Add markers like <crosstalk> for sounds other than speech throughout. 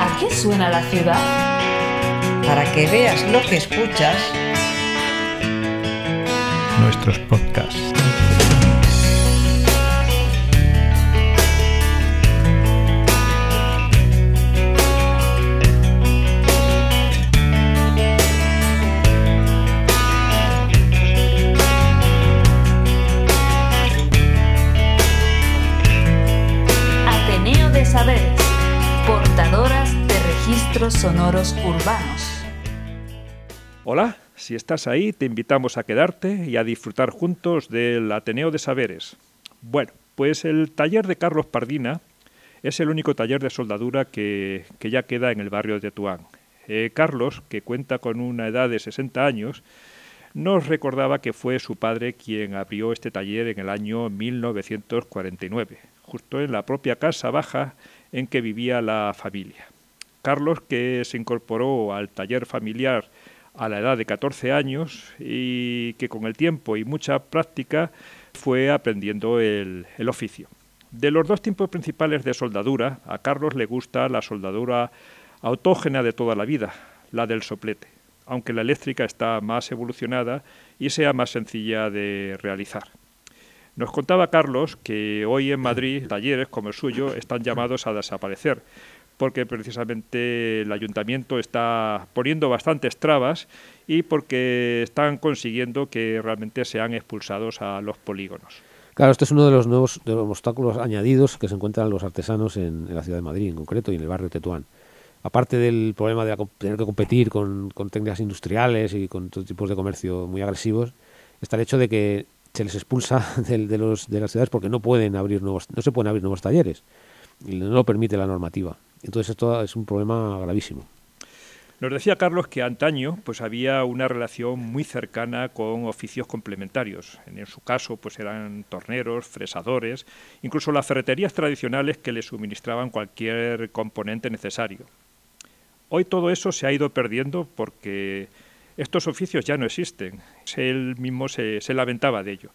¿A qué suena la ciudad? Para que veas lo que escuchas, nuestros podcasts. Sonoros urbanos. Hola, si estás ahí, te invitamos a quedarte y a disfrutar juntos del Ateneo de Saberes. Bueno, pues el taller de Carlos Pardina es el único taller de soldadura que, que ya queda en el barrio de Tetuán. Eh, Carlos, que cuenta con una edad de 60 años, nos recordaba que fue su padre quien abrió este taller en el año 1949, justo en la propia casa baja en que vivía la familia. Carlos, que se incorporó al taller familiar a la edad de 14 años y que con el tiempo y mucha práctica fue aprendiendo el, el oficio. De los dos tipos principales de soldadura, a Carlos le gusta la soldadura autógena de toda la vida, la del soplete, aunque la eléctrica está más evolucionada y sea más sencilla de realizar. Nos contaba Carlos que hoy en Madrid <coughs> talleres como el suyo están llamados a desaparecer, porque precisamente el ayuntamiento está poniendo bastantes trabas y porque están consiguiendo que realmente sean expulsados a los polígonos. Claro, este es uno de los nuevos de los obstáculos añadidos que se encuentran los artesanos en, la ciudad de Madrid, en concreto, y en el barrio de Tetuán. Aparte del problema de tener que competir con, con técnicas industriales y con otros tipos de comercio muy agresivos, está el hecho de que se les expulsa <laughs> del- de, los, de las ciudades porque no pueden abrir nuevos, no se pueden abrir nuevos talleres y no lo permite la normativa. Entonces esto es un problema gravísimo. Nos decía Carlos que antaño pues había una relación muy cercana con oficios complementarios. En su caso pues eran torneros, fresadores, incluso las ferreterías tradicionales que le suministraban cualquier componente necesario. Hoy todo eso se ha ido perdiendo porque estos oficios ya no existen. Él mismo se, se lamentaba de ello.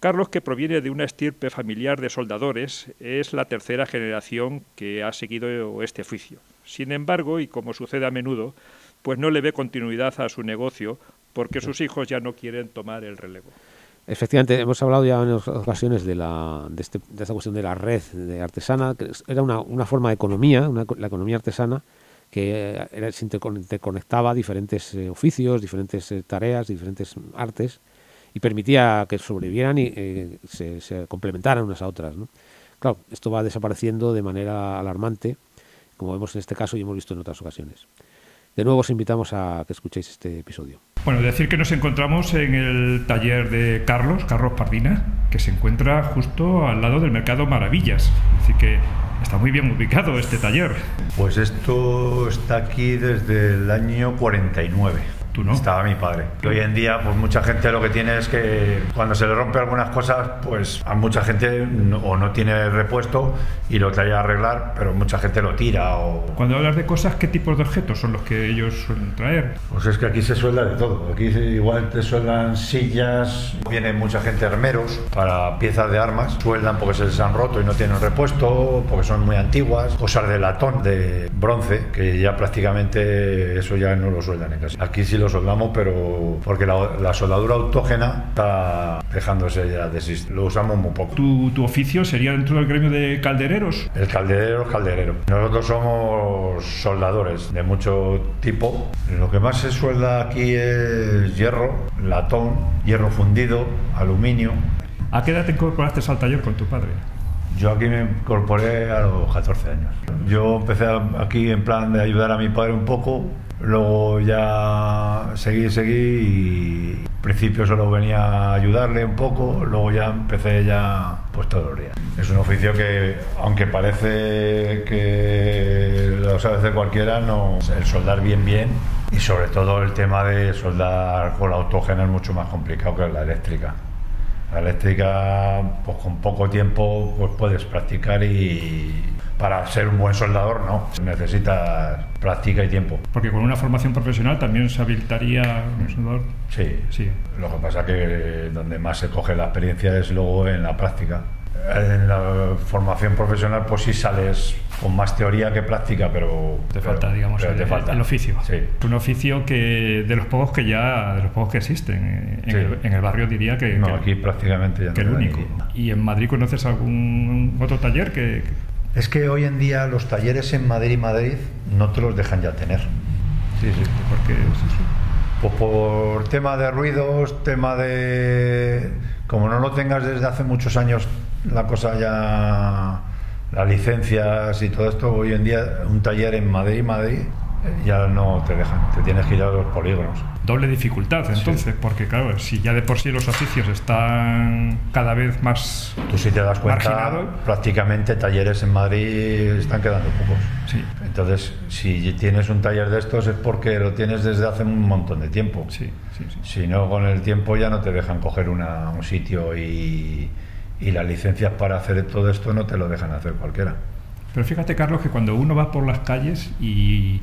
Carlos, que proviene de una estirpe familiar de soldadores, es la tercera generación que ha seguido este oficio. Sin embargo, y como sucede a menudo, pues no le ve continuidad a su negocio porque sus hijos ya no quieren tomar el relevo. Efectivamente, hemos hablado ya en ocasiones de, la, de, este- de esta cuestión de la red de artesana, que era una, forma de economía, una la economía artesana, que era- se intercon- interconectaba diferentes eh, oficios, diferentes eh, tareas, diferentes artes, y permitía que sobrevivieran y eh, se, se complementaran unas a otras. ¿no? Claro, esto va desapareciendo de manera alarmante, como vemos en este caso y hemos visto en otras ocasiones. De nuevo os invitamos a que escuchéis este episodio. Bueno, decir que nos encontramos en el taller de Carlos, Carlos Pardina, que se encuentra justo al lado del Mercado Maravillas. Así que está muy bien ubicado este taller. Pues esto está aquí desde el año 49. ¿Tú no? Estaba mi padre. Que hoy en día, pues mucha gente lo que tiene es que cuando se le rompe algunas cosas, pues a mucha gente no- o no tiene repuesto y lo trae a arreglar, pero mucha gente lo tira o... Cuando hablas de cosas, ¿qué tipos de objetos son los que ellos suelen traer? Pues es que aquí se suelda de todo. Aquí igual te sueldan sillas, viene mucha gente hermeros para piezas de armas, sueldan porque se les han roto y no tienen repuesto, porque son muy antiguas, cosas de latón, de bronce, que ya prácticamente eso ya no lo sueldan en casa. Aquí sí lo soldamos, pero porque la, la soldadura autógena está dejándose ya de existir. Lo usamos muy poco. ¿Tu, tu oficio sería dentro del gremio de caldereros? El calderero es calderero. Nosotros somos soldadores de mucho tipo. Lo que más se suelda aquí es hierro, latón, hierro fundido, aluminio. ¿A qué edad te incorporaste al taller con tu padre? Yo aquí me incorporé a los 14 años. Yo empecé aquí en plan de ayudar a mi padre un poco, luego ya seguí, seguí y al principio solo venía a ayudarle un poco, luego ya empecé ya pues todos los días. Es un oficio que, aunque parece que lo sabe hacer cualquiera, no, el soldar bien bien y sobre todo el tema de soldar con la autógena es mucho más complicado que la eléctrica. La eléctrica, pues con poco tiempo, pues puedes practicar y para ser un buen soldador, no. Necesitas práctica y tiempo. Porque con una formación profesional también se habilitaría un soldador. Sí. Sí. Lo que pasa que donde más se coge la experiencia es luego en la práctica. En la formación profesional, pues sí sales con más teoría que práctica, pero te falta, digamos, pero el, te falta. el oficio. Sí. Un oficio que de los pocos que ya, de los pocos que existen en, Sí. el, en el barrio diría que, No, que- aquí prácticamente ya que no el único. ¿Y en Madrid conoces algún otro taller que- Es que hoy en día los talleres en Madrid y Madrid no te los dejan ya tener. Sí, sí, porque. Pues por tema de ruidos, tema de... Como no lo tengas desde hace muchos años, la cosa ya... Las licencias y todo esto, hoy en día un taller en Madrid, Madrid, eh, ya no te dejan, te tienes que ir a los polígonos. Doble dificultad entonces, porque claro, si ya de por sí los oficios están cada vez más... Tú si te das cuenta, Marginado. prácticamente talleres en Madrid están quedando pocos. Sí, Entonces, si tienes un taller de estos es porque lo tienes desde hace un montón de tiempo. sí, sí, sí. Si no, con el tiempo ya no te dejan coger una- un sitio y, y las licencias para hacer todo esto no te lo dejan hacer cualquiera. Pero fíjate, Carlos, que cuando uno va por las calles y,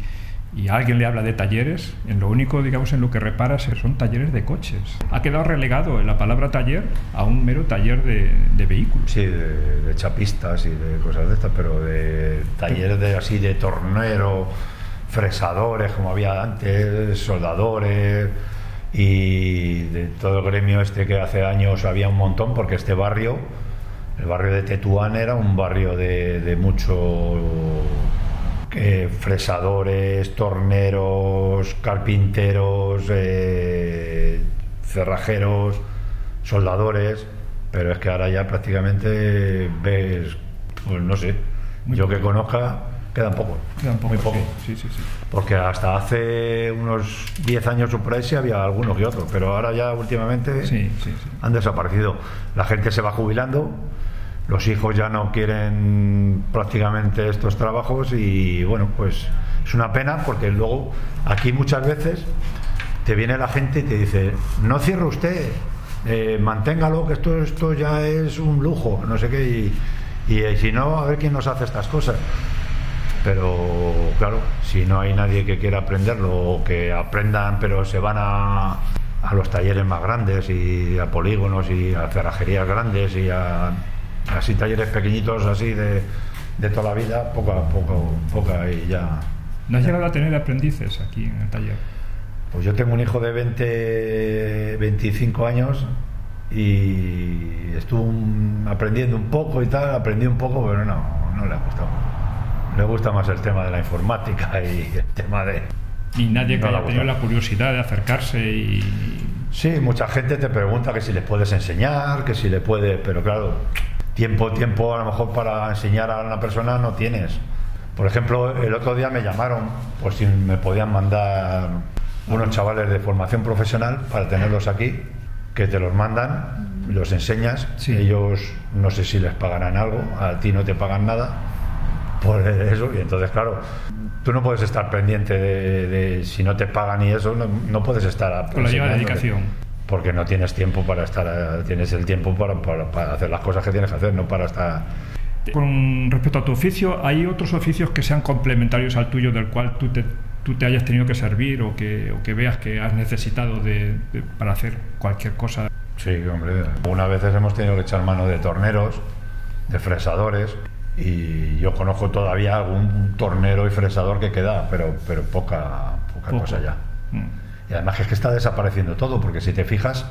y alguien le habla de talleres, en lo único, digamos, en lo que reparas son talleres de coches. Ha quedado relegado la palabra taller a un mero taller de, vehículos. Sí, de, de chapistas y de cosas de estas, pero de talleres de así de tornero, fresadores como había antes, soldadores y de todo el gremio este que hace años había un montón porque este barrio, el barrio de Tetuán era un barrio de, de mucho eh, fresadores, torneros, carpinteros, eh, cerrajeros, soldadores, pero es que ahora ya prácticamente ves, pues no sé, Muy yo poco. que conozca, quedan pocos, Quedan pocos, muy poco. Sí, sí, sí. Porque hasta hace unos 10 años o por ahí sí había algunos que otros, pero ahora ya últimamente han desaparecido. La gente se va jubilando, los hijos ya no quieren prácticamente estos trabajos y bueno, pues es una pena porque luego aquí muchas veces te viene la gente y te dice, no cierre usted, eh, manténgalo, que esto, esto ya es un lujo, no sé qué, y, y, eh, si no, a ver quién nos hace estas cosas. Pero claro, si no hay nadie que quiera aprenderlo o que aprendan pero se van a, a los talleres más grandes y a polígonos y a cerrajerías grandes y a así talleres pequeñitos así de, de toda la vida, poco a poco, poca y ya. ¿No has llegado a tener aprendices aquí en el taller? Pues yo tengo un hijo de 20, 25 años y estuvo un- aprendiendo un poco y tal, aprendí un poco, pero no, no le ha gustado. Le gusta más el tema de la informática y el tema de... Y nadie que No haya tenido la curiosidad de acercarse y... Sí, mucha gente te pregunta que si les puedes enseñar, que si le puedes, pero claro, tiempo, tiempo a lo mejor para enseñar a una persona no tienes. Por ejemplo, el otro día me llamaron, pues si me podían mandar unos chavales de formación profesional para tenerlos aquí, que te los mandan, los enseñas, Sí. ellos no sé si les pagarán algo, a ti no te pagan nada por eso, y entonces claro, tú no puedes estar pendiente de, de si no te pagan y eso, no, no puedes estar Con la dedicación. Porque no tienes tiempo para estar, eh, tienes el tiempo para, para- para hacer las cosas que tienes que hacer, no para estar... Con respecto a tu oficio, ¿hay otros oficios que sean complementarios al tuyo del cual tú te, tú te hayas tenido que servir o que, o que veas que has necesitado de, de- para hacer cualquier cosa? Sí, hombre, algunas veces hemos tenido que echar mano de torneros, de fresadores, y yo conozco todavía algún tornero y fresador que queda, pero, pero poca, poca Poco. cosa ya. Mm. Y además es que está desapareciendo todo, porque si te fijas,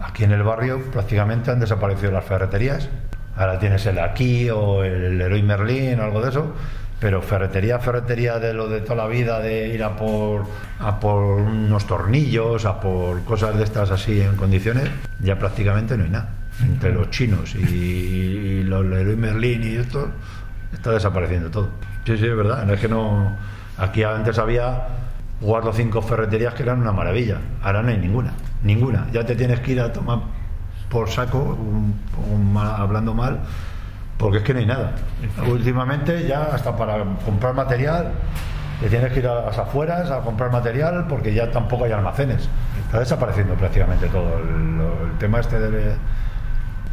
aquí en el barrio prácticamente han desaparecido las ferreterías. Ahora tienes el aquí o el Leroy Merlin o algo de eso, pero ferretería, ferretería de lo de toda la vida, de ir a por, a por unos tornillos, a por cosas de estas así en condiciones, ya prácticamente no hay nada. Entre los chinos y, y los Leroy Merlin y esto, está desapareciendo todo. Sí, sí, es verdad. Es que no. Aquí antes había cuatro o cinco ferreterías que eran una maravilla. Ahora no hay ninguna. Ninguna. Ya te tienes que ir a tomar por saco, un- un mal- hablando mal, porque es que no hay nada. Últimamente ya hasta para comprar material te tienes que ir a las afueras a comprar material porque ya tampoco hay almacenes. Está desapareciendo prácticamente todo. El, el tema este de...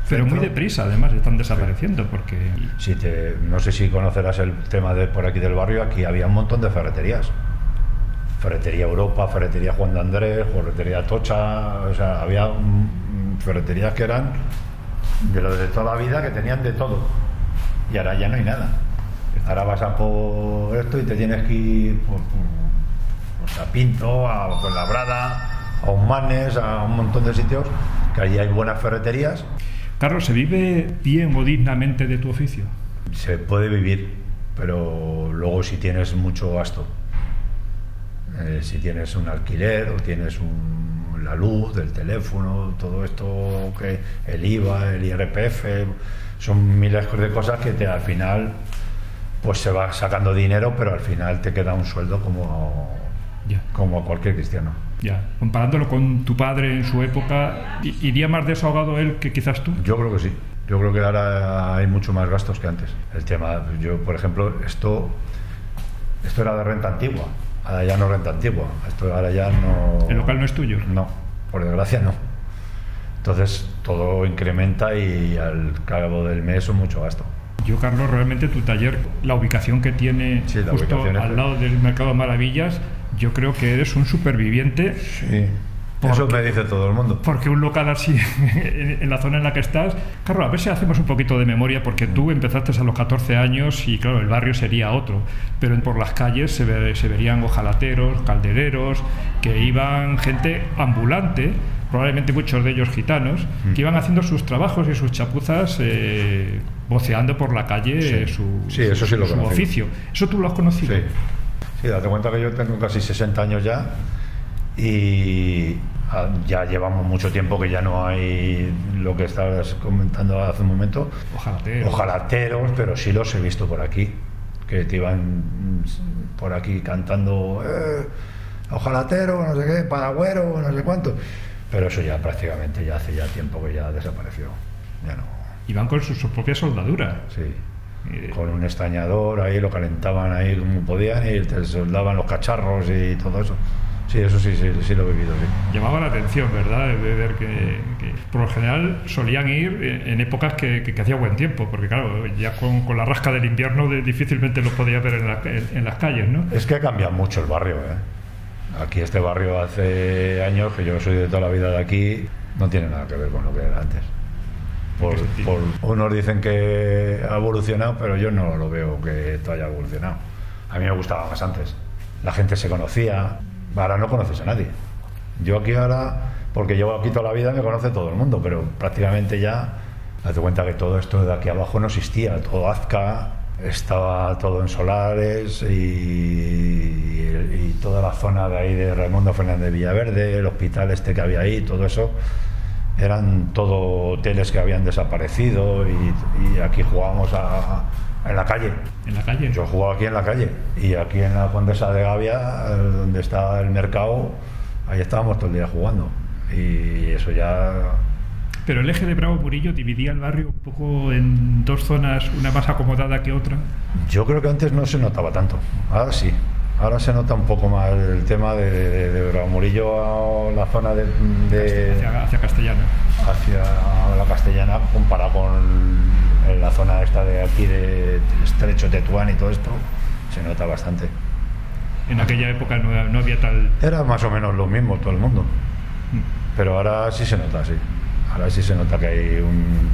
Pero muy deprisa, además, están desapareciendo porque... Si te, no sé si conocerás el tema de por aquí del barrio, aquí había un montón de ferreterías. Ferretería Europa, Ferretería Juan de Andrés, Ferretería Tocha, o sea, había mm, ferreterías que eran de lo de toda la vida que tenían de todo. Y ahora ya no hay nada. Ahora vas a por esto y te tienes que ir pues a Pinto, a Labrada, a Humanes, a un montón de sitios, que allí hay buenas ferreterías. Carlos, ¿se vive bien o dignamente de tu oficio? Se puede vivir, pero luego si tienes mucho gasto, eh, si tienes un alquiler o tienes un- la luz del teléfono, todo esto, que el IVA, el IRPF, son miles de cosas que te, al final pues se va sacando dinero, pero al final te queda un sueldo como, como cualquier cristiano. Ya. Comparándolo con tu padre en su época, ¿i- ¿iría más desahogado él que quizás tú? Yo creo que sí. Yo creo que ahora hay mucho más gastos que antes. El tema, yo por ejemplo, esto, esto era de renta antigua. Ahora ya no renta antigua. Esto ahora ya no. ¿El local no es tuyo? No, por desgracia no. Entonces todo incrementa y al cabo del mes son mucho gasto. Yo, Carlos, realmente tu taller, la ubicación que tiene Sí, la justo es- al lado del Mercado Maravillas, yo creo que eres un superviviente Sí. ¿Por Eso me dice todo el mundo. Porque un local así, <laughs> en, la zona en la que estás, Carlos, a ver si hacemos un poquito de memoria, porque tú empezaste a los 14 años y claro, el barrio sería otro, pero por las calles se, ve- se verían ojalateros, caldereros, que iban gente ambulante, probablemente muchos de ellos gitanos, que iban haciendo sus trabajos y sus chapuzas eh, voceando por la calle Sí. su, Sí, eso sí lo su oficio. ¿Eso tú lo has conocido? Sí. Sí, date cuenta que yo tengo casi 60 años ya y ah, ya llevamos mucho tiempo que ya no hay lo que estabas comentando hace un momento. Ojalateros. Ojalateros, pero sí los he visto por aquí, que te iban por aquí cantando eh, ojalatero, no sé qué, paragüero, no sé cuánto. Pero eso ya prácticamente ya hace ya tiempo que ya desapareció. Ya no. Iban con su, su propia soldadura. Sí. Con un estañador, ahí lo calentaban ahí como podían y te soldaban los cacharros y todo eso. Sí, eso sí, sí, sí lo he vivido, sí. llamaba la atención, ¿verdad? De ver que, que por lo general solían ir en épocas que, que- que hacía buen tiempo, porque claro, ya con, con la rasca del invierno de- difícilmente los podía ver en, la- en- en las calles, ¿no? Es que ha cambiado mucho el barrio, ¿eh? Aquí este barrio hace años, que yo soy de toda la vida de aquí, no tiene nada que ver con lo que era antes. Por, por- unos dicen que ha evolucionado, pero yo no lo veo que esto haya evolucionado. A mí me gustaba más antes. La gente se conocía, ahora no conoces a nadie. Yo aquí ahora, porque llevo aquí toda la vida, me conoce todo el mundo, pero prácticamente ya, date cuenta que todo esto de aquí abajo no existía, todo Azca, estaba todo en solares y, y toda la zona de ahí de Raimundo Fernández Villaverde, el hospital este que había ahí, todo eso, eran todo hoteles que habían desaparecido y, y aquí jugábamos a- en la calle. En la calle. Yo jugaba aquí en la calle y aquí en la Condesa de Gavia, eh, donde está el mercado, ahí estábamos todo el día jugando. Y eso ya. Pero el eje de Bravo Murillo dividía el barrio un poco en dos zonas, una más acomodada que otra. Yo creo que antes no se notaba tanto. Ahora sí. Ahora se nota un poco más el tema de, de, de Bravo Murillo a la zona de, de- Hacia, hacia Castellana. hacia la castellana comparado con la zona esta de aquí de Estrecho Tetuán y todo esto. Se nota bastante. En aquella época no, no había tal. Era más o menos lo mismo todo el mundo. Pero ahora sí se nota, sí. Ahora sí se nota que hay un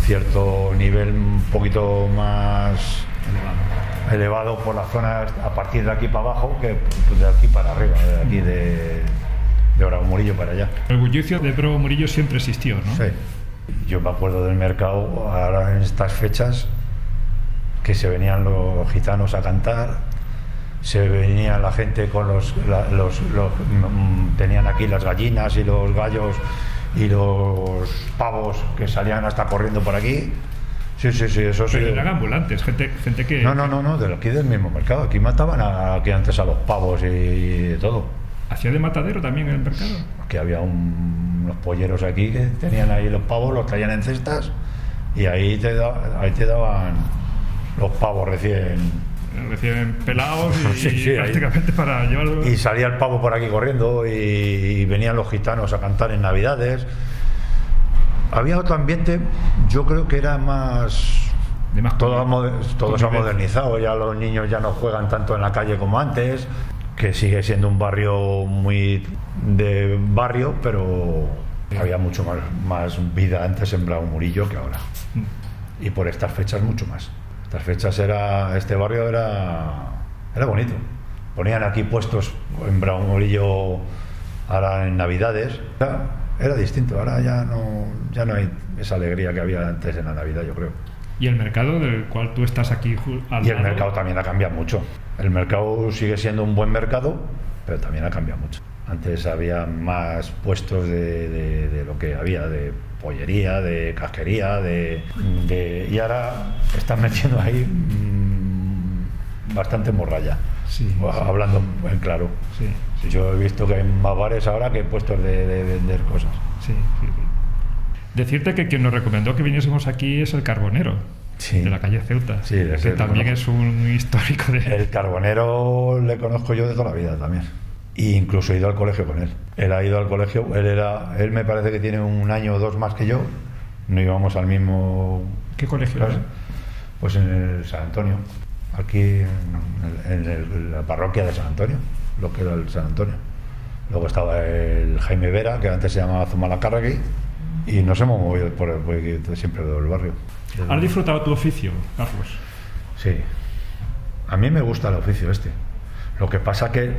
cierto nivel un poquito más elevado por las zonas a partir de aquí para abajo que de aquí para arriba, de aquí de, de Bravo Murillo para allá. El bullicio de Bravo Murillo siempre existió, ¿no? Sí. Yo me acuerdo del mercado ahora en estas fechas que se venían los gitanos a cantar, se venía la gente con los, la- los, los- mm, tenían aquí las gallinas y los gallos y los pavos que salían hasta corriendo por aquí. Sí, sí, sí, eso sí. Pero eran ambulantes, gente, gente que. No, no, no, no, de aquí del mismo mercado. Aquí mataban a- aquí antes a los pavos y de todo. Hacía de matadero también en el mercado. que había un- unos polleros aquí que tenían ahí los pavos, los traían en cestas y ahí te, da- ahí te daban los pavos recién. Recién pelados <laughs> y, Sí, sí, ahí. prácticamente para llevarlo. Y salía el pavo por aquí corriendo y, y venían los gitanos a cantar en Navidades. Había otro ambiente, yo creo que era más... de más Todo, todo se ha modernizado, ya los niños ya no juegan tanto en la calle como antes, que sigue siendo un barrio muy de barrio, pero Había mucho más, más vida antes en Bravo Murillo que ahora. Y por estas fechas mucho más. Estas fechas era. Este barrio era. Era bonito. Ponían aquí puestos en Bravo Murillo ahora en Navidades. Era, era distinto. Ahora ya no, ya no hay esa alegría que había antes en la Navidad, yo creo. Y el mercado del cual tú estás aquí al Y el lado, mercado también ha cambiado mucho. El mercado sigue siendo un buen mercado, pero también ha cambiado mucho. Antes había más puestos de, de- de lo que había, de pollería, de casquería, de, de- y ahora están metiendo ahí mm, bastante morralla, Sí, hablando en claro. Sí, sí, Yo he visto que hay más bares ahora que puestos de, de vender cosas. sí, sí, sí. Decirte que quien nos recomendó que viniésemos aquí es el Carbonero, Sí. de la calle Ceuta, Sí, que también es un histórico de... El carbonero le conozco yo de toda la vida también. E incluso he ido al colegio con él. Él ha ido al colegio, él era, él me parece que tiene un año o dos más que yo. No íbamos al mismo. ¿Qué colegio clase. era? Pues en el San Antonio, aquí en, el- en el- la parroquia de San Antonio, lo que era el San Antonio. Luego estaba el Jaime Vera, que antes se llamaba Zumalacárregui, y nos hemos movido por, el, por aquí siempre del barrio. ¿Has disfrutado tu oficio, Carlos? Sí. A mí me gusta el oficio este. Lo que pasa que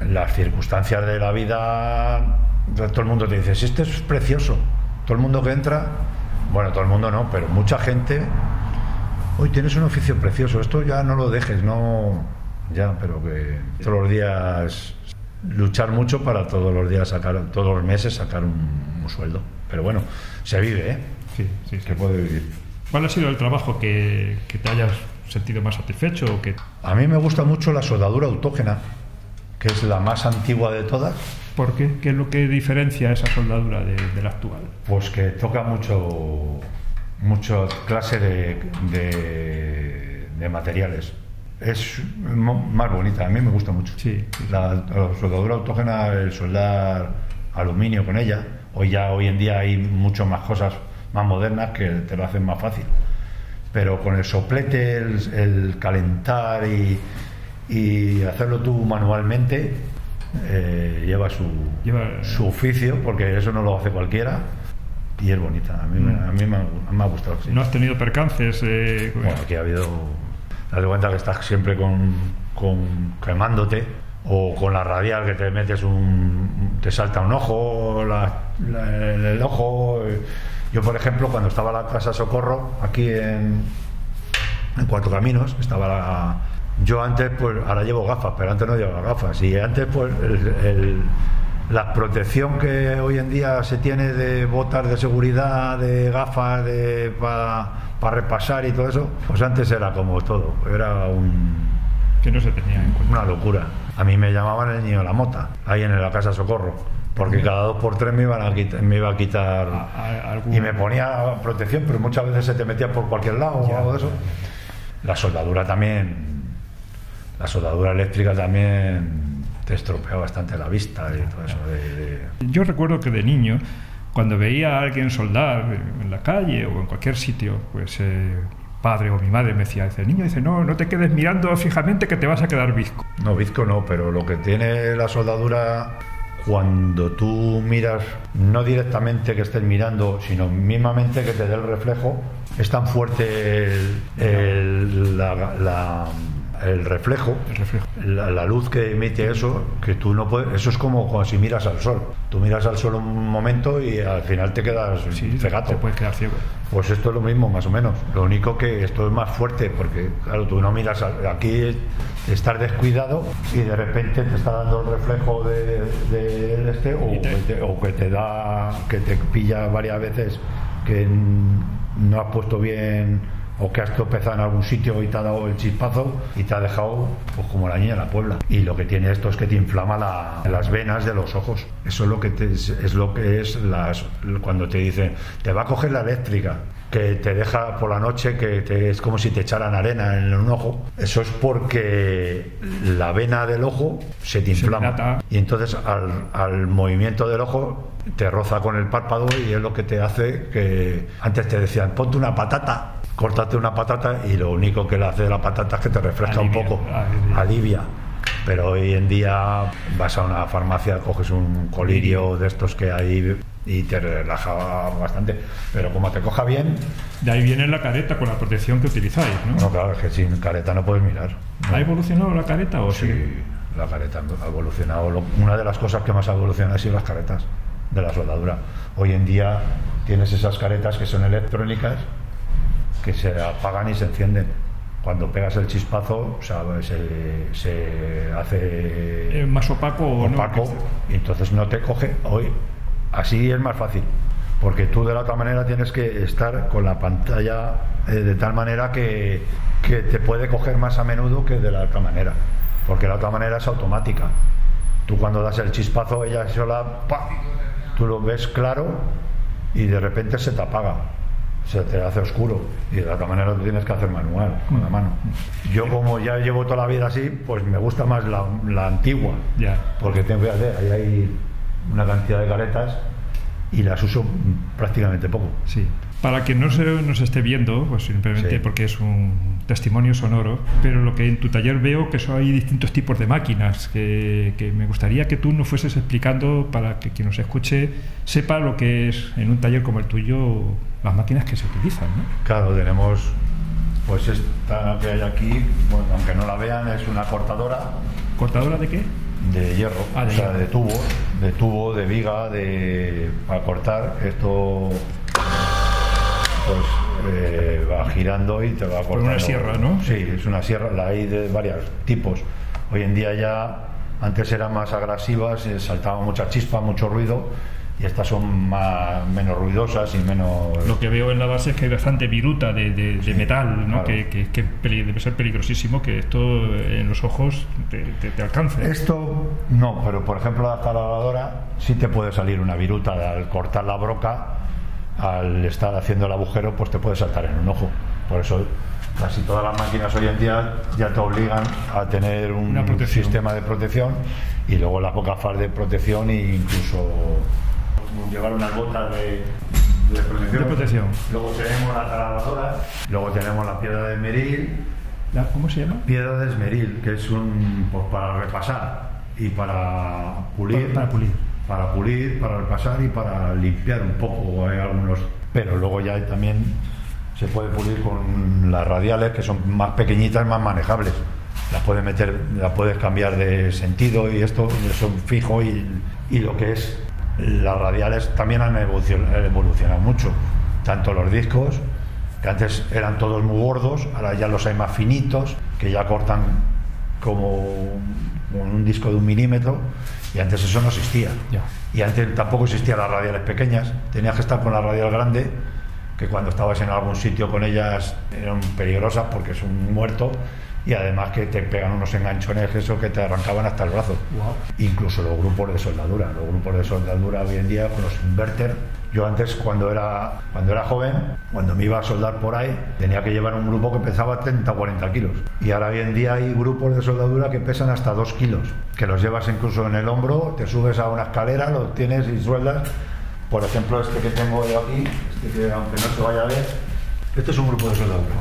las circunstancias de la vida, todo el mundo te dice, si este es precioso. Todo el mundo que entra, bueno, todo el mundo no, pero mucha gente, hoy tienes un oficio precioso, esto ya no lo dejes, no, ya, pero que todos los días luchar mucho para todos los días sacar, todos los meses sacar un, un sueldo. Pero bueno, se vive, ¿eh? Sí, sí, sí. Se puede vivir. ¿Cuál ha sido el trabajo que, que te hayas sentido más satisfecho o que A mí me gusta mucho la soldadura autógena, que es la más antigua de todas, ¿Por qué? ¿Qué es lo que diferencia esa soldadura de, de la actual? pues que toca mucho, mucho clase de, de- de materiales. Es más bonita, a mí me gusta mucho. Sí, sí, sí. La, la soldadura autógena, el soldar aluminio con ella, hoy ya hoy en día hay mucho más cosas más modernas que te lo hacen más fácil. Pero con el soplete, el, el calentar y, y hacerlo tú manualmente, eh, lleva, su, Lleva- su oficio, porque eso no lo hace cualquiera, y es bonita. A mí, me- a mí me, ha- me ha gustado. sí. ¿No has tenido percances? eh, Bueno, aquí ha habido. Te das cuenta que estás siempre con, con quemándote o con la radial que te metes un. te salta un ojo, la- la- el, el ojo. eh. Yo, por ejemplo, cuando estaba la casa Socorro, aquí en, en Cuatro Caminos, estaba la. Yo antes, pues ahora llevo gafas, pero antes no llevaba gafas. Y antes, pues, el- el- la protección que hoy en día se tiene de botas de seguridad, de gafas de para repasar y todo eso, pues antes era como todo, era un, que no se tenía en cuenta. una locura. A mí me llamaban el niño de la mota, ahí en la casa Socorro, porque cada dos por tres me, iban a quit- me iba a quitar A- a- y me ponía protección, pero muchas veces se te metía por cualquier lado o Ya. algo de eso. La soldadura también, la soldadura eléctrica también te estropea bastante la vista y todo eso. de- de- Yo recuerdo que de niño, cuando veía a alguien soldar en la calle o en cualquier sitio, pues eh, padre o mi madre me decía, dice, niño, dice, no, no te quedes mirando fijamente que te vas a quedar visco. No, bizco no, pero lo que tiene la soldadura cuando tú miras, no directamente que estés mirando, sino mismamente que te dé el reflejo, es tan fuerte el, la- la- el reflejo, El reflejo. la, la luz que emite eso, que tú no puedes, eso es como, como si miras al sol. Tú miras al sol un momento y al final te quedas Sí, cegato. te puedes quedar ciego. Pues esto es lo mismo, más o menos. Lo único que esto es más fuerte, porque claro, tú no miras a- aquí, estás descuidado y de repente te está dando el reflejo de, de este o, te- o que te da, que te pilla varias veces que no has puesto bien o que has tropezado en algún sitio y te ha dado el chispazo y te ha dejado pues como la niña de la Puebla. Y lo que tiene esto es que te inflama la- las venas de los ojos. Eso es lo que te- es, lo que es las, cuando te dicen te va a coger la eléctrica que te deja por la noche que te- es como si te echaran arena en un ojo. Eso es porque la vena del ojo se te Se inflama. dilata. Y entonces al, al movimiento del ojo te roza con el párpado y es lo que te hace que antes te decían ponte una patata, córtate una patata y lo único que le hace la patata es que te refresca Alivia, un poco, alivia. alivia. Pero hoy en día vas a una farmacia, coges un colirio de estos que hay y te relaja bastante. Pero como te coja bien, De ahí viene la careta con la protección que utilizáis, ¿no? no, claro, es que sin careta no puedes mirar. ¿Ha evolucionado la careta o Sí, sigue? la careta ha evolucionado. Una de las cosas que más ha evolucionado ha sido las caretas de la soldadura. Hoy en día tienes esas caretas que son electrónicas que se apagan y se encienden. Cuando pegas el chispazo, o sea, se, se hace ¿Es más opaco o no? opaco y entonces no te coge. Hoy así es más fácil, porque tú de la otra manera tienes que estar con la pantalla eh, de tal manera que, que te puede coger más a menudo que de la otra manera, porque la otra manera es automática. Tú cuando das el chispazo, ella sola, ¡pa! tú lo ves claro y de repente se te apaga. Se te hace oscuro y de otra manera lo tienes que hacer manual, con la mano. Yo como ya llevo toda la vida así, pues me gusta más la, la antigua. Ya. Porque tengo que hacer, ahí hay una cantidad de caretas y las uso prácticamente poco. Sí. Para quien no se nos esté viendo, pues simplemente Sí. porque es un testimonio sonoro, pero lo que en tu taller veo que son, hay distintos tipos de máquinas, que, que me gustaría que tú nos fueses explicando para que quien nos escuche sepa lo que es en un taller como el tuyo las máquinas que se utilizan. ¿no? Claro, tenemos pues esta que hay aquí, bueno, aunque no la vean, es una cortadora ¿Cortadora de qué? de hierro, Ah, de o sea, hierro. de tubo, de tubo, de viga, de para cortar. Esto pues eh, va girando y te va cortando. una sierra, ¿no? Sí, es una sierra, la hay de varios tipos. Hoy en día ya, antes eran más agresivas, eh, saltaba mucha chispa, mucho ruido, y estas son más, menos ruidosas y menos... Lo que veo en la base es que hay bastante viruta de, de- de Sí, metal, ¿no? claro. que, que- que debe ser peligrosísimo que esto eh, en los ojos te, te- te alcance. Esto no, pero por ejemplo la taladradora sí te puede salir una viruta al cortar la broca, al estar haciendo el agujero, pues te puede saltar en un ojo. Por eso casi todas las máquinas hoy en día ya te obligan a tener un sistema de protección y luego las gafas de protección e incluso llevar unas botas de, de protección. De protección. Luego tenemos la taladradora, luego tenemos la piedra de meril, La- ¿Cómo se llama? Piedra de esmeril, que es un pues, para repasar y para pulir. Para- para pulir. Para pulir, para repasar y para limpiar un poco. Hay algunos. Pero luego ya también se puede pulir con las radiales, que son más pequeñitas, más manejables. Las puedes meter, las puedes cambiar de sentido y esto son fijo y, y lo que es las radiales también han evolucion- evolucionado mucho. Tanto los discos que antes eran todos muy gordos, ahora ya los hay más finitos, que ya cortan como un disco de un milímetro, y antes eso no existía. Y antes tampoco existían las radiales pequeñas, tenías que estar con la radial grande, que cuando estabas en algún sitio con ellas eran peligrosas porque es un muerto, y además que te pegan unos enganchones eso que te arrancaban hasta el brazo. Incluso los grupos de soldadura, los grupos de soldadura hoy en día con los inverter. Yo antes cuando era cuando era joven, cuando me iba a soldar por ahí, tenía que llevar un grupo que pesaba 30 o 40 kilos. Y ahora hoy en día hay grupos de soldadura que pesan hasta 2 kilos, que los llevas incluso en el hombro, te subes a una escalera, los tienes y sueldas. Por ejemplo, este que tengo yo aquí, este que aunque no se vaya a ver, este es un grupo de soldadura.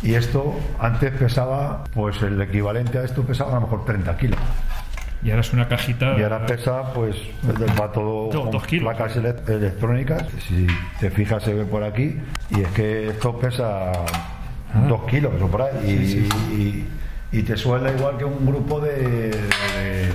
Y esto antes pesaba, pues el equivalente a esto pesaba a lo mejor 30 kilos. Y ahora es una cajita. Y ahora pesa, pues va todo Do- con dos kilos. placas ele- electrónicas. Si te fijas, se ve por aquí. Y es que esto pesa dos kilos o por ahí. Y, y- y te suelda igual que un grupo de, de,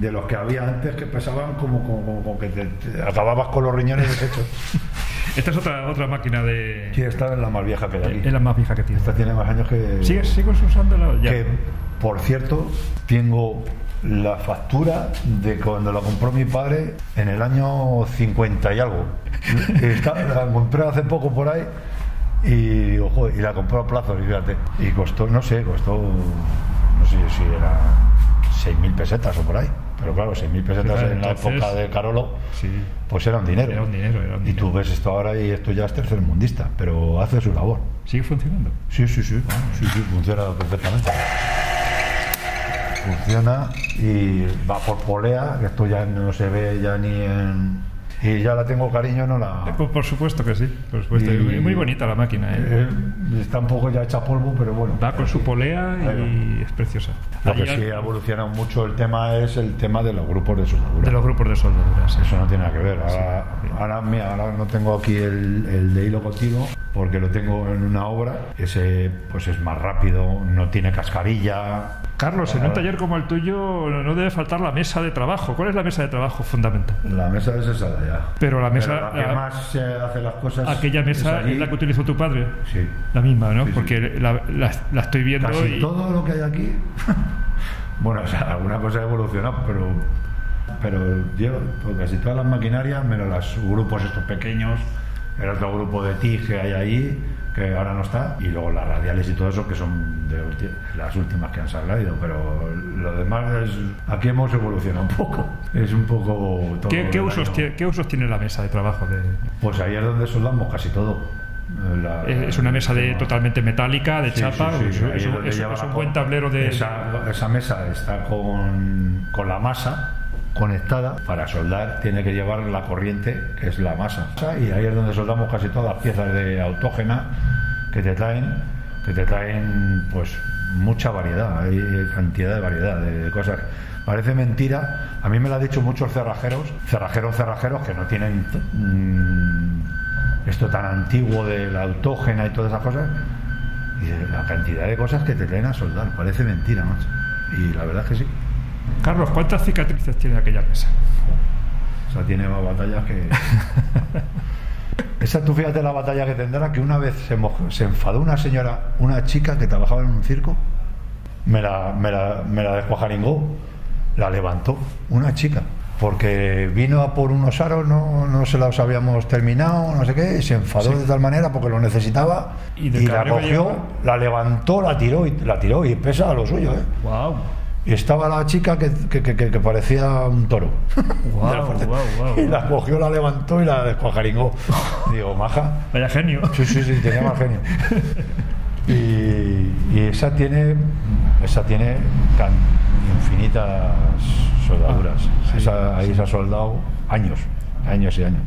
de los que había antes que pesaban como, como- como- como que te, te acababas con los riñones deshechos. <laughs> Esta es otra, otra máquina de. Sí, esta es la más vieja que hay aquí. Es la más vieja que tiene. Esta tiene más años que. ¿Sigues, sigues usándola? Ya. que por cierto tengo la factura de cuando la compró mi padre en el año 50 y algo <laughs> Está- la compré hace poco por ahí y ojo, y la compró a plazos fíjate y costó no sé costó no sé si era 6.000 pesetas o por ahí pero claro 6.000 pesetas Claro, en la época de Carolo Sí. pues era un dinero Era un dinero, era un y tú dinero. ves esto ahora y esto ya es tercermundista pero hace su labor ¿Sigue funcionando? Sí, sí, sí. Sí, sí, funciona perfectamente. Funciona y va por polea, esto ya no se ve ya ni en... y ya la tengo cariño, no la... Por, por supuesto que sí, por supuesto. Y- muy bonita la máquina. ¿eh? Eh, está un poco ya hecha polvo, pero bueno. Va con su polea y es preciosa. Lo que sí ha evolucionado mucho el tema es el tema de los grupos de soldadura. de los grupos de soldaduras. sí. Eso no tiene nada que ver. Ahora, ahora, mira, ahora no tengo aquí el, el de hilo continuo porque lo tengo en una obra. Ese pues es más rápido, no tiene cascarilla. Carlos, en un taller como el tuyo no debe faltar la mesa de trabajo. ¿Cuál es la mesa de trabajo fundamental? La mesa es esa de allá. Pero la mesa, Pero la que más se hace las cosas. aquella mesa es la que utilizó tu padre. Sí. La misma, ¿no? Sí, sí. Porque la, la- la estoy viendo Casi y todo lo que hay aquí. <laughs> bueno, o sea, alguna cosa ha evolucionado, pero. Pero llevo pues casi todas las maquinarias, menos los grupos estos pequeños, el otro grupo de TIG que hay ahí, que ahora no está, y luego las radiales y todo eso, que son de las últimas que han salido, pero lo demás es. Aquí hemos evolucionado un poco. Es un poco. todo ¿Qué, usos tiene, ¿qué usos tiene la mesa de trabajo? De, Pues ahí es donde soldamos casi todo. La- es una mesa de totalmente metálica, de Sí, chapa. sí, sí, es, un, es- buen tablero de. Esa, esa mesa está con, con la masa conectada. Para soldar tiene que llevar la corriente, que es la masa. Y ahí es donde soldamos casi todas las piezas de autógena que te traen, que te traen pues mucha variedad, hay cantidad de variedad de cosas. Parece mentira, a mí me lo han dicho muchos cerrajeros, cerrajeros, cerrajeros que no tienen mm, esto tan antiguo de la autógena y todas esas cosas, y la cantidad de cosas que te traen a soldar, parece mentira, macho. Y la verdad es que sí. Carlos, ¿cuántas cicatrices tiene aquella mesa? O sea, tiene más batallas que. <laughs> Esa, tú fíjate la batalla que tendrá, que una vez se, enfadó una señora, una chica que trabajaba en un circo, me la, me la, me la descuajaringó, la levantó, una chica, porque vino a por unos aros, no, no se los habíamos terminado, no sé qué, y se enfadó de tal manera porque lo necesitaba, Y la cogió, la levantó, la tiró, y la tiró, y pesa a lo suyo, ¿eh? ¡Wow! Y estaba la chica que, que- que- parecía un toro. <laughs> Fuerza. guau, guau, y la cogió, la levantó y la descuajaringó. <laughs> Digo, maja. Vaya genio. Sí, sí, sí, tenía mal genio. <laughs> Y, y esa tiene esa tiene can- infinitas soldaduras. Ah, sí, esa, ahí se ha soldado años, años y años.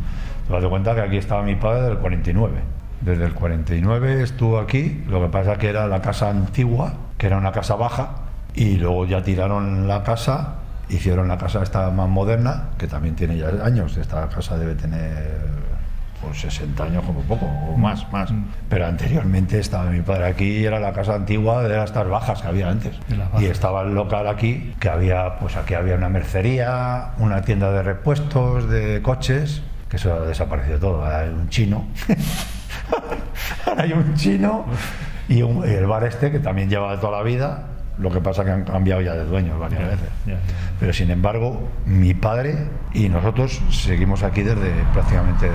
Te das cuenta que aquí estaba mi padre desde el 49. Desde el 49 estuvo aquí, lo que pasa que era la casa antigua, que era una casa baja, y luego ya tiraron la casa, hicieron la casa esta más moderna, que también tiene ya años. Esta casa debe tener pues 60 años como poco, o más, más. Pero anteriormente estaba mi padre aquí y era la casa antigua de estas bajas que había antes. Las. Y estaba el local aquí, que había, pues aquí había una mercería, una tienda de repuestos de coches, que eso ha desaparecido todo. Ahora hay un chino. <laughs> Ahora hay un chino y, un- y el bar este que también lleva toda la vida. Lo que pasa que han cambiado ya de dueños varias Ya, veces. ya, ya. Pero sin embargo, mi padre y nosotros seguimos aquí desde prácticamente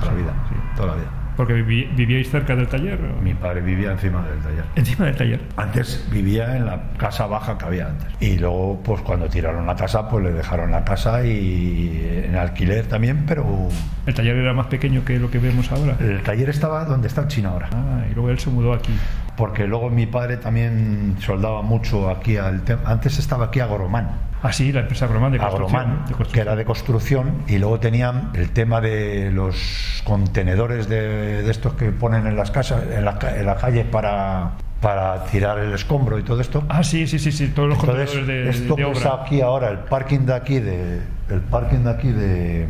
toda la vida. Toda la vida. Porque vivi- vivíais cerca del taller. o? Mi padre vivía encima del taller. Encima del taller. Antes vivía en la casa baja que había antes. Y luego, pues cuando tiraron la casa, pues le dejaron la casa y en alquiler también, pero El taller era más pequeño que lo que vemos ahora. el taller estaba donde está el chino ahora. Ah, y luego él se mudó aquí. Porque luego mi padre también soldaba mucho aquí al tema. Antes estaba aquí Agromán. Ah, sí, la empresa Agromán de construcción. Agromán, de construcción. que era de construcción, y luego tenían el tema de los contenedores de, de estos que ponen en las casas, en las, en las calles para, para tirar el escombro y todo esto. Ah, sí, sí, sí, sí, todos los Entonces, contenedores de, esto de que está obra. aquí ahora, el parking de aquí, de, el parking de aquí de,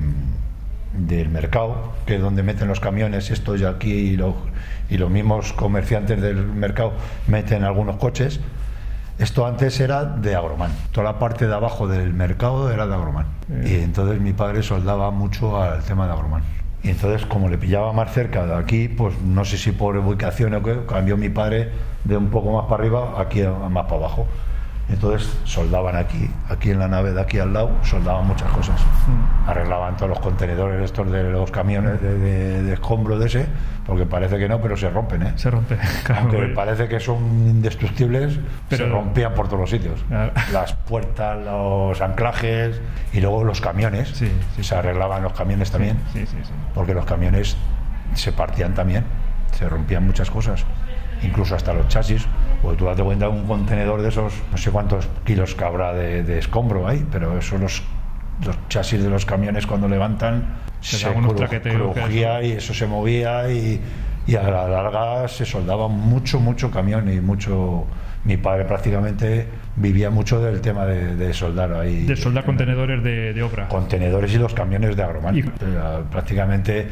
del mercado, que es donde meten los camiones, estos y aquí, y, los y los mismos comerciantes del mercado meten algunos coches. Esto antes era de Agromán. Toda la parte de abajo del mercado era de Agromán. Y entonces mi padre soldaba mucho al tema de Agromán. Y entonces, como le pillaba más cerca de aquí, pues no sé si por ubicación o qué, cambió mi padre de un poco más para arriba, aquí a- más para abajo. Entonces soldaban aquí, aquí en la nave de aquí al lado, soldaban muchas cosas. Arreglaban todos los contenedores estos de los camiones de, de, de escombro de ese, porque parece que no, pero se rompen, ¿eh? Se rompe. <laughs> Claro, Aunque parece que son indestructibles, Pero- se rompían por todos los sitios. Claro. <laughs> Las puertas, los anclajes y luego los camiones. Sí, sí, se arreglaban los camiones también, sí. porque los camiones se partían también, se rompían muchas cosas, incluso hasta los chasis. O tú date cuenta un contenedor de esos, no sé cuántos kilos cabrá de, de escombro ahí, pero eso los, los chasis de los camiones cuando levantan Se que- crujía y eso se movía y, y a la larga se soldaba mucho, mucho camión y mucho... Mi padre prácticamente vivía mucho del tema de, de soldar ahí. De soldar contenedores de, de obra. contenedores y los camiones de. Y- Eh, Prácticamente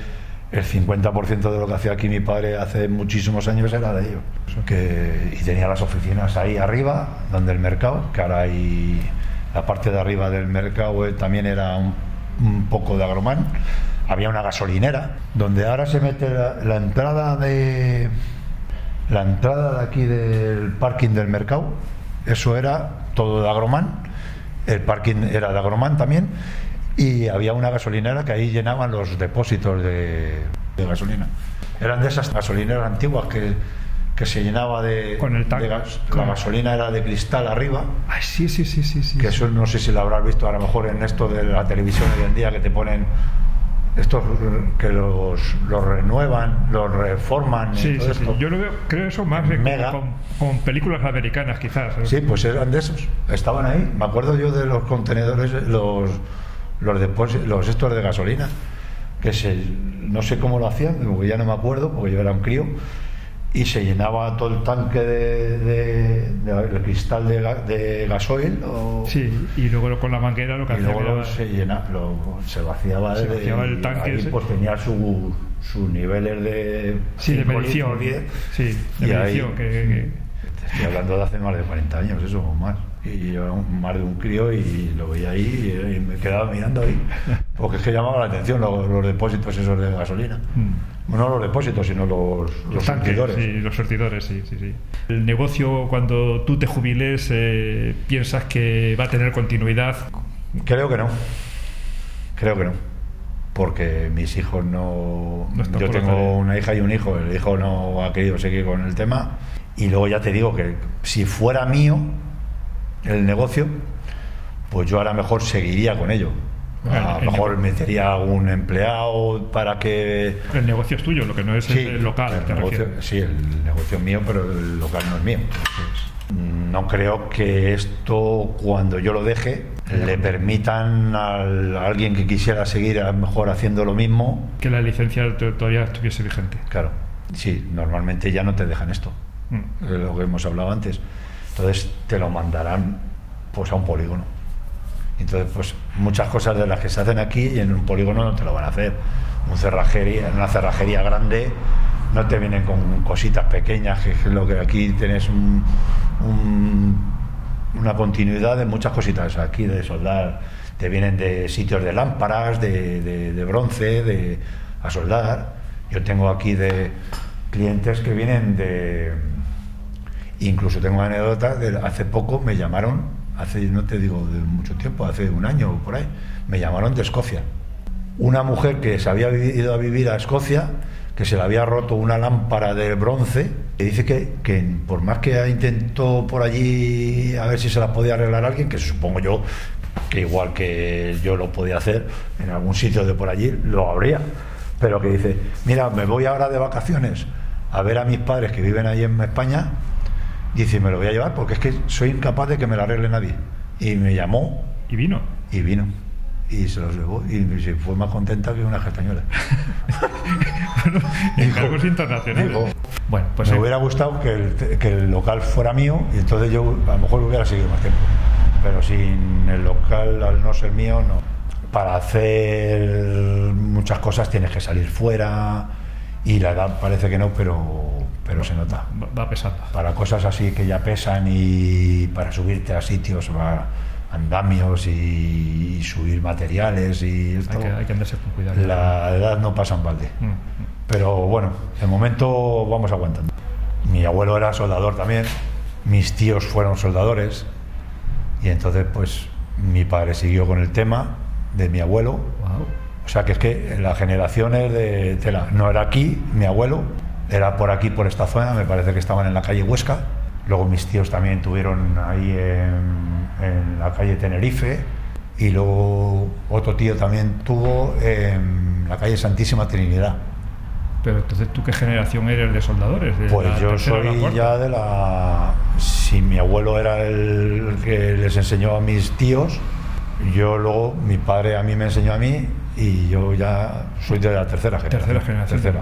el 50% de lo que hacía aquí mi padre hace muchísimos años era de ello. Que, y tenía las oficinas ahí arriba, donde el mercado, que ahora hay la parte de arriba del mercado también era un, poco de agromán. Había una gasolinera, donde ahora se mete la, la entrada de la entrada de aquí del parking del mercado, eso era todo de agromán, el parking era de agromán también, y había una gasolinera que ahí llenaban los depósitos de, de gasolina. Eran de esas gasolineras antiguas que, que se llenaba de, Con el tanque. gas- la gasolina era de cristal arriba, Ay, sí, sí, sí, sí. sí, que sí. eso no sé si lo habrás visto a lo mejor en esto de la televisión hoy en día que te ponen estos que los, los renuevan, los reforman y Sí, todo sí, sí. esto. Yo lo veo, creo eso más de- Mega. con, con películas americanas, quizás. Sí, pues eran de esos. Estaban ahí. Me acuerdo yo de los contenedores, los los depósitos, los estos de gasolina, que se, no sé cómo lo hacían, porque ya no me acuerdo, porque yo era un crío, y se llenaba todo el tanque de, de- de- el cristal de, ga- de gasoil, o- Sí, y luego con la manguera lo que y hacía luego era- se, llena, lo- se vaciaba, Se de- vaciaba el tanque ahí, pues tenía su- sus niveles de Sí, de medición. Sí, de y ahí- medición. que- que- te estoy hablando de hace más de 40 años, eso o más. Y yo más de un crío y lo veía ahí y, me quedaba mirando ahí. Porque es que llamaba la atención los, los depósitos esos de gasolina. Mm. No los depósitos, sino los, los tanques, surtidores. sí, los surtidores, sí, sí, sí. El negocio, cuando tú te jubiles, eh, piensas que va a tener continuidad. Creo que no. Creo que no. Porque mis hijos no. Yo tengo una hija y un hijo. El hijo no ha querido seguir con el tema. Y luego ya te digo que si fuera mío el negocio, pues yo ahora mejor seguiría con ello. A lo mejor metería algún empleado para que. El negocio es tuyo, lo que no es el local. el negocio, sí, el negocio es mío, pero el local no es mío. No creo que esto, cuando yo lo deje, le permitan al- a alguien que quisiera seguir a lo mejor haciendo lo mismo. Que la licencia to- todavía estuviese vigente. Claro, sí, normalmente ya no te dejan esto, Mm. lo que hemos hablado antes. Entonces te lo mandarán pues a un polígono. Entonces, pues muchas cosas de las que se hacen aquí y en un polígono no te lo van a hacer. Un cerrajería, una cerrajería grande no te vienen con cositas pequeñas, que es lo que aquí tienes un- un- una continuidad de muchas cositas. Aquí de soldar, te vienen de sitios de lámparas, de, de- de bronce, de, a soldar. Yo tengo aquí de clientes que vienen de, Incluso tengo anécdotas de hace poco me llamaron, hace no te digo de mucho tiempo, hace un año o por ahí, me llamaron de Escocia. Una mujer que se había ido a vivir a Escocia, que se le había roto una lámpara de bronce, que dice que, que por más que intentó por allí a ver si se la podía arreglar alguien, que supongo yo que igual que yo lo podía hacer en algún sitio de por allí, lo habría. Pero que dice, mira, me voy ahora de vacaciones a ver a mis padres que viven ahí en España Dice, me lo voy a llevar porque es que soy incapaz de que me lo arregle nadie. Y me llamó Y vino. y vino. Y se los llevó y se fue más contenta que una castañuela. <laughs> Encargos internacionales. bueno, pues me hubiera gustado que el, que el local fuera mío y entonces yo a lo mejor hubiera seguido más tiempo. Pero sin el local, al no ser mío, no. Para hacer muchas cosas tienes que salir fuera y la edad parece que no, pero, pero se nota. va, va pesando. para cosas así que ya pesan y para subirte a sitios, a andamios y, y subir materiales y esto, Hay que, hay que andarse con cuidado. la edad no pasa en balde. Mm, mm. Pero bueno, de momento vamos aguantando. Mi abuelo era soldador también, mis tíos fueron soldadores y entonces pues mi padre siguió con el tema de mi abuelo. Guau. O sea que es que la generación es de tela. No era aquí, mi abuelo, era por aquí, por esta zona, me parece que estaban en la calle Huesca. Luego mis tíos también tuvieron ahí en, en la calle Tenerife. Y luego otro tío también tuvo en la calle Santísima Trinidad. Pero entonces, ¿tú qué generación eres de soldadores? ¿De Pues yo soy ya de la... Si mi abuelo era el que les enseñó a mis tíos, yo luego, mi padre a mí me enseñó a mí y yo ya soy de la tercera generación. Tercera generación. Tercera.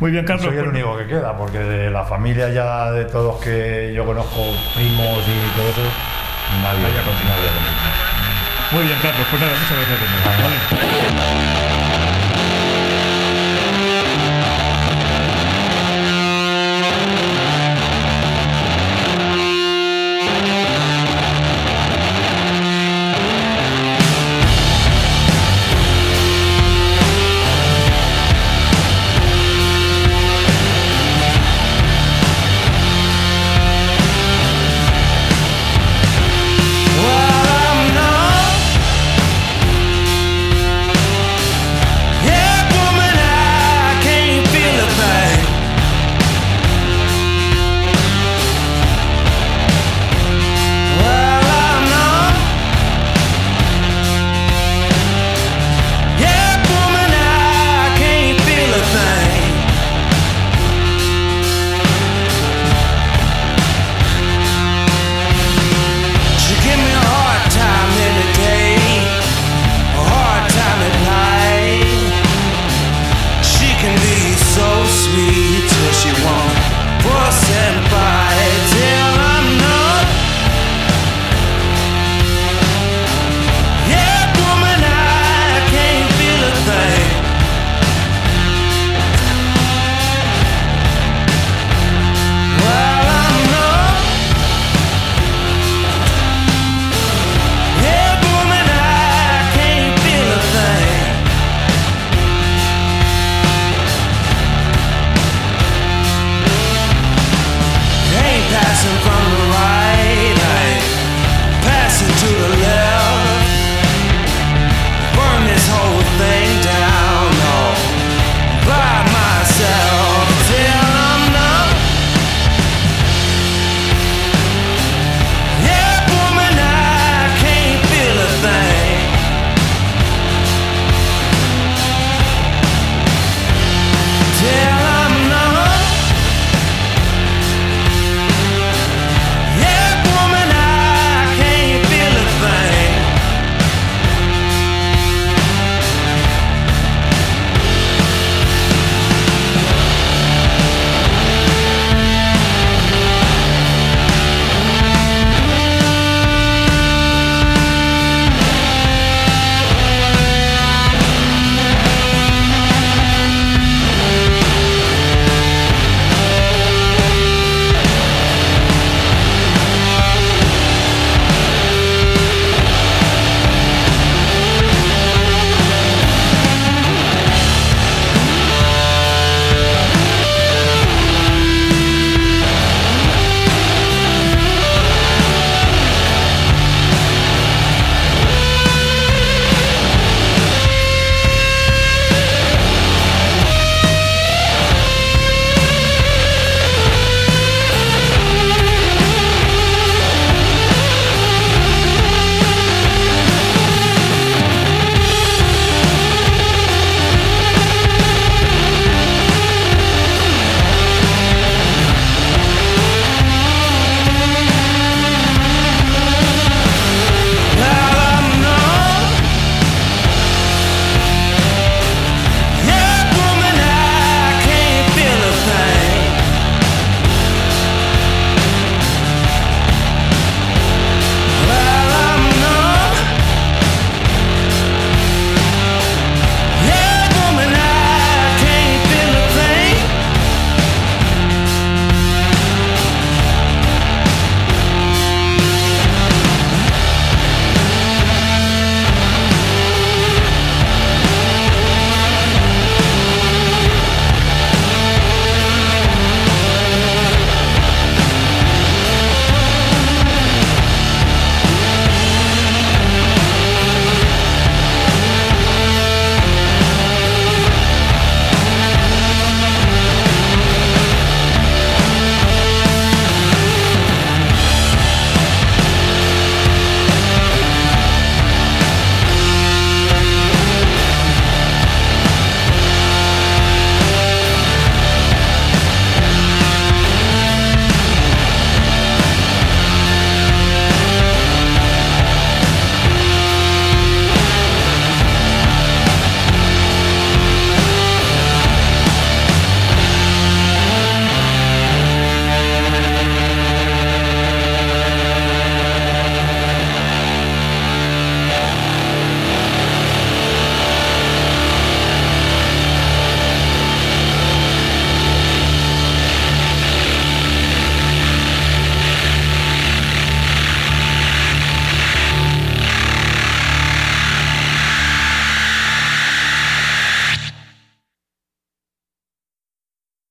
Muy bien, Carlos. Soy el pues- único que queda, porque de la familia ya de todos que yo conozco, primos y todo eso, nadie, ha continuado. Muy bien, Carlos. Pues nada, muchas gracias.